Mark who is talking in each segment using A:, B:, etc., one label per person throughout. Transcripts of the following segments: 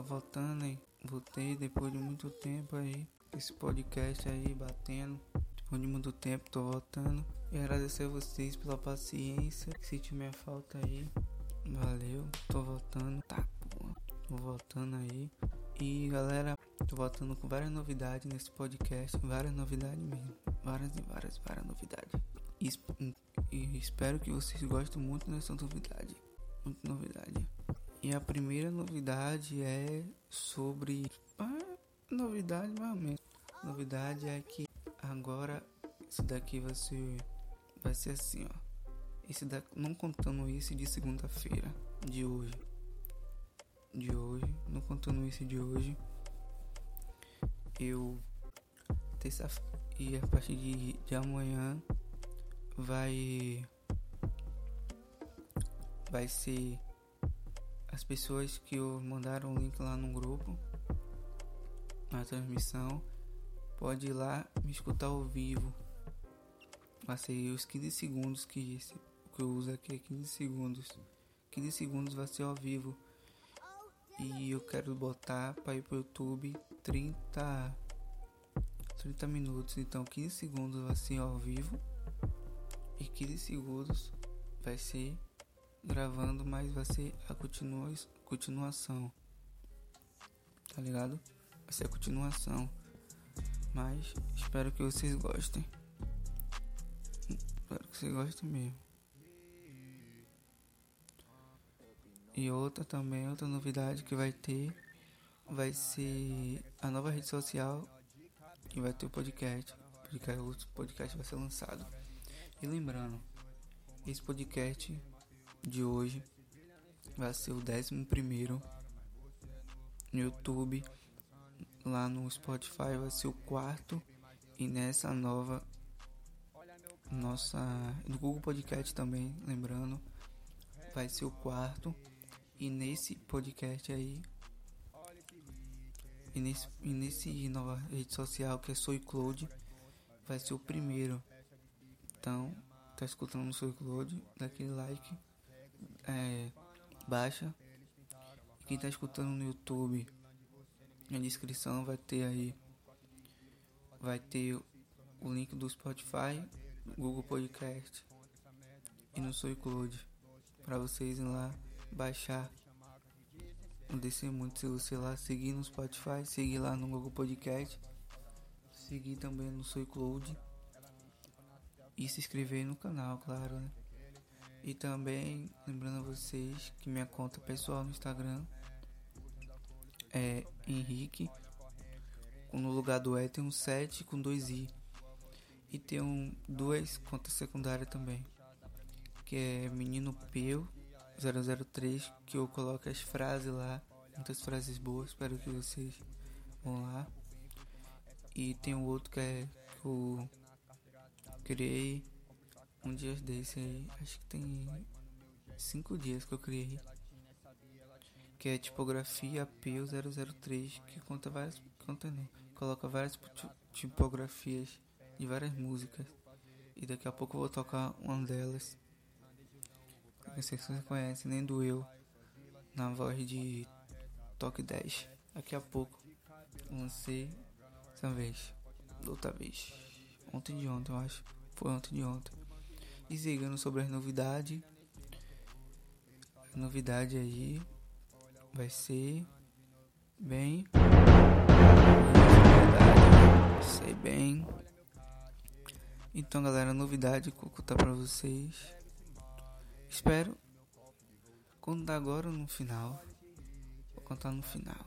A: Tô voltando aí. Voltei depois de muito tempo aí. Esse podcast aí batendo. Depois de muito tempo, tô voltando. E agradecer a vocês pela paciência. Senti minha falta aí. Valeu, tô voltando. Tá, porra. Tô voltando aí. E galera, tô voltando com várias novidades nesse podcast. Várias novidades mesmo. Várias e várias, várias novidades. E, e espero que vocês gostem muito dessa novidade. Muita novidade. E a primeira novidade é sobre. Ah, novidade, mais ou menos. Novidade é que agora esse daqui vai ser. Vai ser assim, ó. Esse daqui, não contando esse de segunda-feira, de hoje. De hoje, não contando esse de hoje. Eu. Terça e a partir de, de amanhã vai. Vai ser as pessoas que eu mandaram o link lá no grupo, na transmissão, pode ir lá me escutar ao vivo. Vai ser os 15 segundos que, que eu uso aqui é 15 segundos. 15 segundos vai ser ao vivo. E eu quero botar para ir pro YouTube 30 30 minutos, então 15 segundos vai ser ao vivo e 15 segundos vai ser gravando, mas vai ser a continua, continuação. Tá ligado? Vai ser a continuação. Mas espero que vocês gostem. Espero que vocês gostem mesmo. E outra também, outra novidade que vai ter vai ser a nova rede social que vai ter o podcast. O podcast vai ser lançado. E lembrando, esse podcast de hoje. Vai ser o décimo primeiro no YouTube, lá no Spotify vai ser o quarto. E nessa nova nossa no Google Podcast também, lembrando, vai ser o quarto. E nesse podcast aí e nesse, e nesse nova rede social que é SoiCloud vai ser o primeiro. Então, tá escutando no SoiCloud, dá aquele like é, baixa. Quem tá escutando no YouTube, na descrição vai ter aí, vai ter o link do Spotify, Google Podcast e no SoundCloud para vocês ir lá baixar. Descer muito se você lá seguir no Spotify, seguir lá no Google Podcast, seguir também no SoundCloud e se inscrever no canal, claro, né? E também lembrando a vocês que minha conta pessoal no Instagram é Henrique. No lugar do E tem um 7 com dois I. E tem um, duas contas secundárias também. Que é Menino Peu 003. Que eu coloco as frases lá. Muitas frases boas. Espero que vocês vão lá. E tem um outro que é que eu criei um dia desse aí, acho que tem cinco dias que eu criei. Que é tipografia P003, que conta várias. Conta não, coloca várias tipografias de várias músicas. E daqui a pouco eu vou tocar uma delas. Não sei se vocês conhecem, nem do eu. Na voz de Toque 10. Daqui a pouco lancei essa vez. Outra vez. Ontem de ontem, eu acho. Foi ontem de ontem e chegando sobre as novidades. A novidade aí vai ser bem. Sei bem. Então, galera, novidade que eu vou contar pra vocês. Espero contar agora no final. Vou contar no final.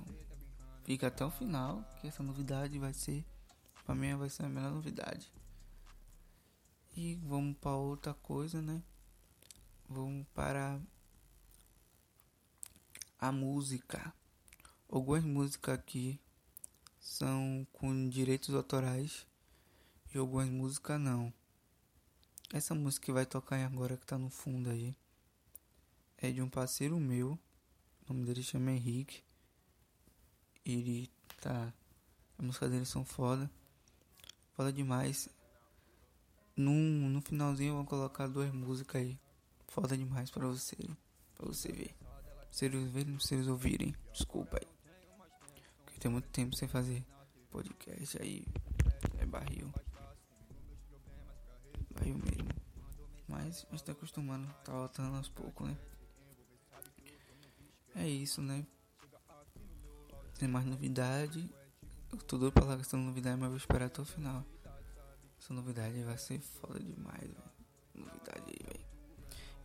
A: Fica até o final, que essa novidade vai ser. Pra mim, vai ser a melhor novidade. E vamos para outra coisa, né? Vamos para a música. Algumas músicas aqui são com direitos autorais e algumas músicas não. Essa música que vai tocar agora que tá no fundo aí é de um parceiro meu. O nome dele chama Henrique. Ele tá. As músicas dele são foda. Foda demais. No, no finalzinho eu vou colocar duas músicas aí. Foda demais pra você. Pra você ver. Se eles verem, se eles ouvirem. Desculpa aí. Porque tem muito tempo sem fazer podcast aí. É barril. Barril mesmo. Mas a gente tá acostumando. Tá voltando aos poucos, né? É isso, né? Tem mais novidade. Eu tô doido pra lá essa novidade, mas vou esperar até o final. Essa novidade vai ser foda demais, velho. Novidade aí, velho.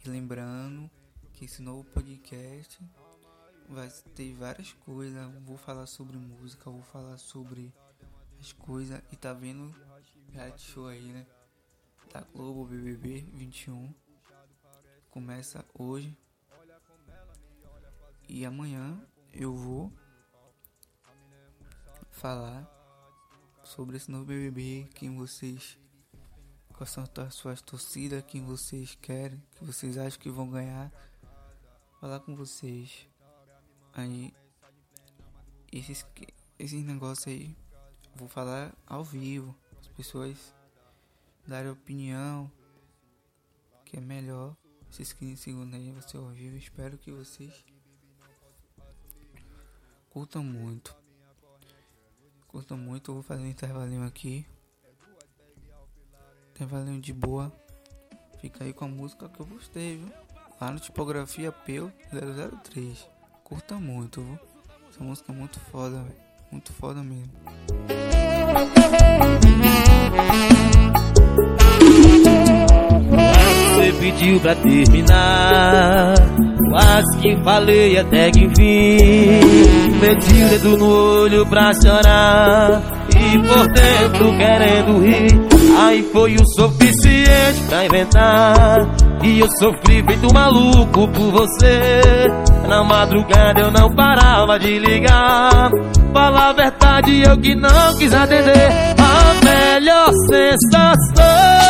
A: E lembrando que esse novo podcast vai ter várias coisas. Vou falar sobre música, vou falar sobre as coisas. E tá vendo reality show aí, né? Da Globo BBB 21. Começa hoje. E amanhã eu vou falar sobre esse novo BBB, quem vocês quais são as suas torcidas, quem vocês querem, que vocês acham que vão ganhar. Falar com vocês. Aí esses esses negócios aí vou falar ao vivo, as pessoas darem opinião que é melhor. Esses 15 segundos aí ser ao vivo. Espero que vocês curtam muito. Curto muito, vou fazer um intervalinho aqui. Intervalinho de boa. Fica aí com a música que eu gostei, viu? Lá no Tipografia Peu 003. Curta muito, viu? Essa música é muito foda, velho. Muito foda mesmo.
B: Pediu pra terminar. Quase que falei até que enfim. Meti o dedo no olho pra chorar. E por dentro querendo rir. Aí foi o suficiente pra inventar. E eu sofri feito maluco por você. Na madrugada eu não parava de ligar. Falar a verdade, eu que não quis atender. A melhor sensação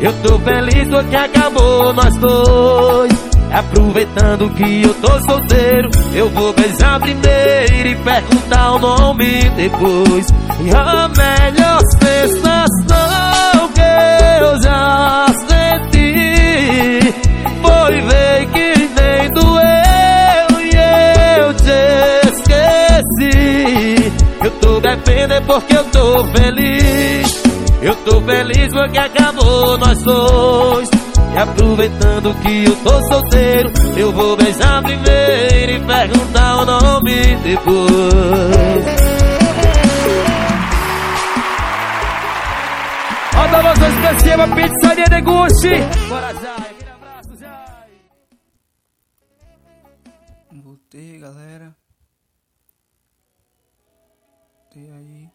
B: Eu tô feliz porque acabou nós dois. Aproveitando que eu tô solteiro, eu vou beijar primeiro e perguntar o nome depois. E a melhor sensação feliz porque acabou nós dois. E aproveitando que eu tô solteiro, eu vou beijar primeiro e perguntar o nome depois. Roda vocês pra cima, pizzaria Deguste. Bora já, aquele abraço.
A: Voltei, galera. Voltei aí.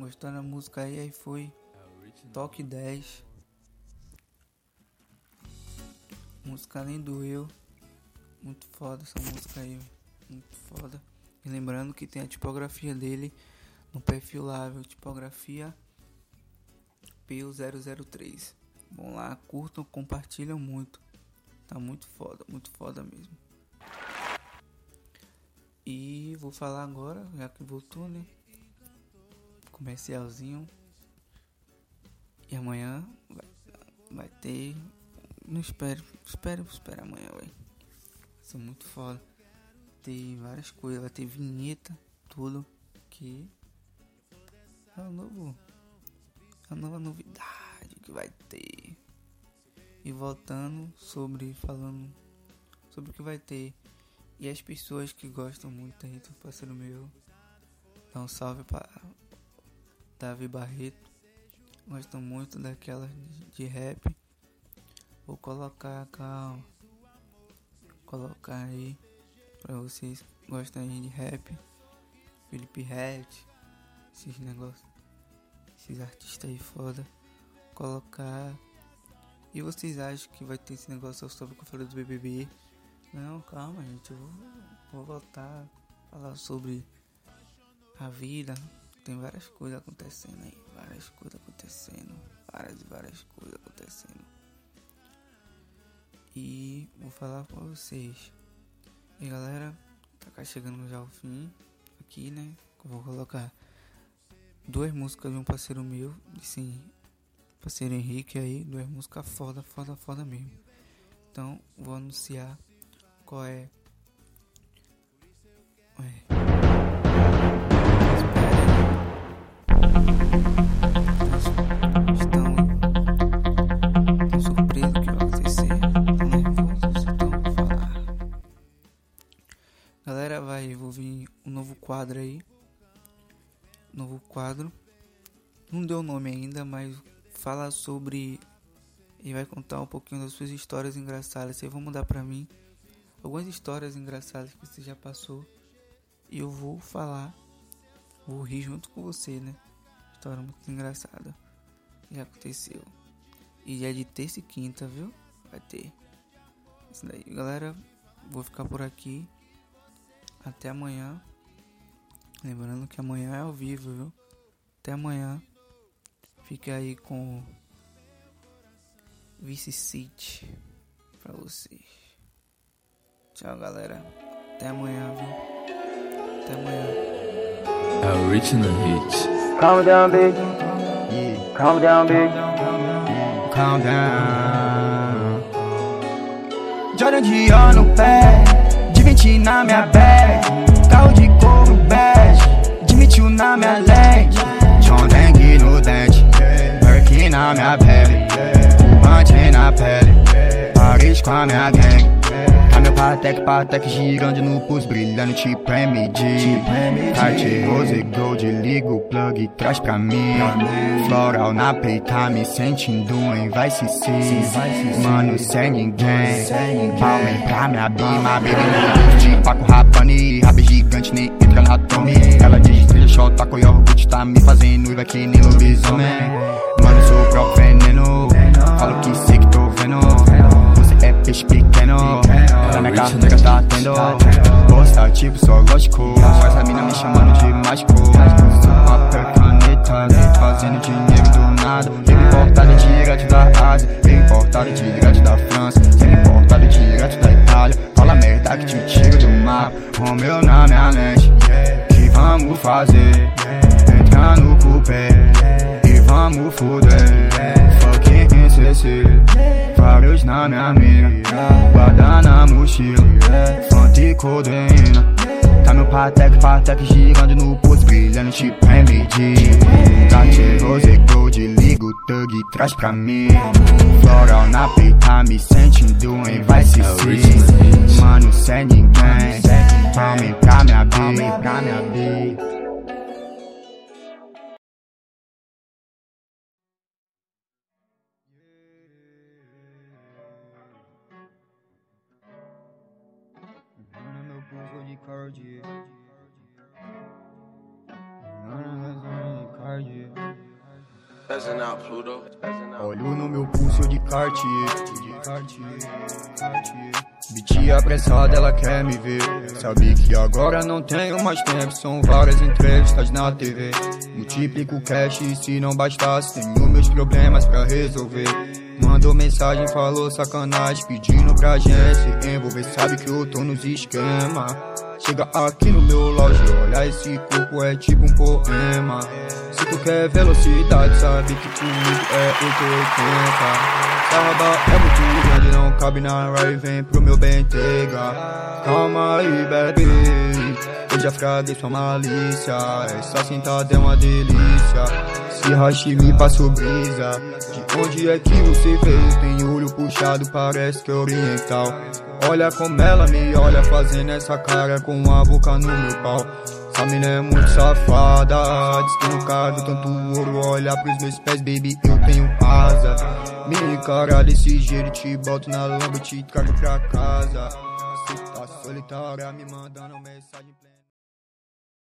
A: Gostaram da música aí? Aí foi. Toque 10. Música nem doeu. Muito foda essa música aí. Muito foda. E lembrando que tem a tipografia dele no perfil lá, viu? Tipografia P003. Vão lá, curtam, compartilham muito. Tá muito foda, muito foda mesmo. E vou falar agora, já que voltou, né? Comercialzinho. E amanhã vai, vai ter. Não espero, espero, espero amanhã, velho. Vai ser muito foda. Tem várias coisas, vai ter vinheta, tudo. Que é o novo. É a nova novidade que vai ter. E voltando sobre falando sobre o que vai ter. E as pessoas que gostam muito aí do parceiro meu. Dá um salve para Davi Barreto. Gostam muito daquela de rap. Vou colocar, calma. Colocar aí pra vocês que gostam de rap. Felipe Red. Esses negócios. Esses artistas aí foda. Colocar. E vocês acham que vai ter esse negócio sobre o falei do BBB? Não, calma, gente. Eu vou, vou voltar a falar sobre a vida. Tem várias coisas acontecendo aí. Várias coisas acontecendo. Várias e várias coisas acontecendo. E vou falar pra vocês. E galera, tá chegando já ao fim aqui, né? vou colocar duas músicas de um parceiro meu, sim, parceiro Henrique aí, duas músicas foda, foda, foda mesmo. Então, vou anunciar qual é. Ué. Quadro. Não deu nome ainda, mas fala sobre e vai contar um pouquinho das suas histórias engraçadas. Vocês vão mandar pra mim algumas histórias engraçadas que você já passou e eu vou falar, vou rir junto com você, né? História muito engraçada que aconteceu. E é de terça e quinta, viu? Vai ter. Isso daí, galera. Vou ficar por aqui. Até amanhã. Lembrando que amanhã é ao vivo, viu? Até amanhã. Fique aí com Vice City pra vocês. Tchau, galera. Até amanhã, viu? Até amanhã.
B: Original hit.
C: Calm down, big. Yeah. Calm down, big. Calm down. Jordan Dior no pé, de 20 na minha bag. Carro de couro bege, de 21 na minha lente. John Dengue no dente, Birkin na minha pele. Fumante na pele, Paris com a minha gang. Tá meu Patek, Patek girando no pulso, brilhando tipo MD. Cartier Rose Gold, liga o plug, traz pra mim. Floral na peita, me sentindo em Vice City. Mano, sem ninguém. Palmem pra minha bima, baby de Paco Rapani. Rap gigante, nem entra na Tommy. Ela diz estrela, shot, taco e orgulho, tá me fazendo noiva que nem lobisomem. Mano, sou o próprio veneno. Falo que sei que tô vendo. Você é peixe pequeno. Ela minha carteira tá tendo. Posta tipo só. Faz a mina me chamando de mágico. Sou papel caneta. Fazendo dinheiro do nada. Importado direto da Ásia. Importado direto da França. Sendo importado direto da Itália. Fala merda que te tiro do mapa. Romeu na minha mente. Vamos fazer? Entra no cupê. E vamos fuder. Fucking CC. Vários na minha mira. Guarda na mochila. Fanta e codeína. Tá meu Patek, Patek girando no pulso, brilhando tipo MD. Cartier Rose Gold, liga o thug, traz pra mim. Floral na peita, me sentindo em Vice City. Mano, sem ninguém. Palme pra minha B, pra minha B. Mano, meu Olho no meu pulso de Cartier. Biti apressada, ela quer me ver. Sabe que agora não tenho mais tempo, são várias entrevistas na TV. Multiplico cash e se não bastasse, tenho meus problemas pra resolver. Mandou mensagem, falou sacanagem, pedindo pra gente se envolver. Sabe que eu tô nos esquema. Chega aqui no meu loja, olha esse corpo é tipo um poema. Se tu quer velocidade, sabe que comigo é 880. Sarraba é muito grande, não cabe na ride, vem pro meu Bentega. Calma aí, baby. Eu já fraguei sua malícia. Essa sentada é uma delícia. Se rache me passou brisa. De onde é que você veio? Tem olho puxado, parece que é oriental. Olha como ela me olha, fazendo essa cara com a boca no meu pau. Essa mina é muito safada. Cargo tanto ouro. Olha pros meus pés, baby, eu tenho asa. Me encara desse jeito, te boto na lama, te trago pra casa. Você tá solitária, me mandando mensagem.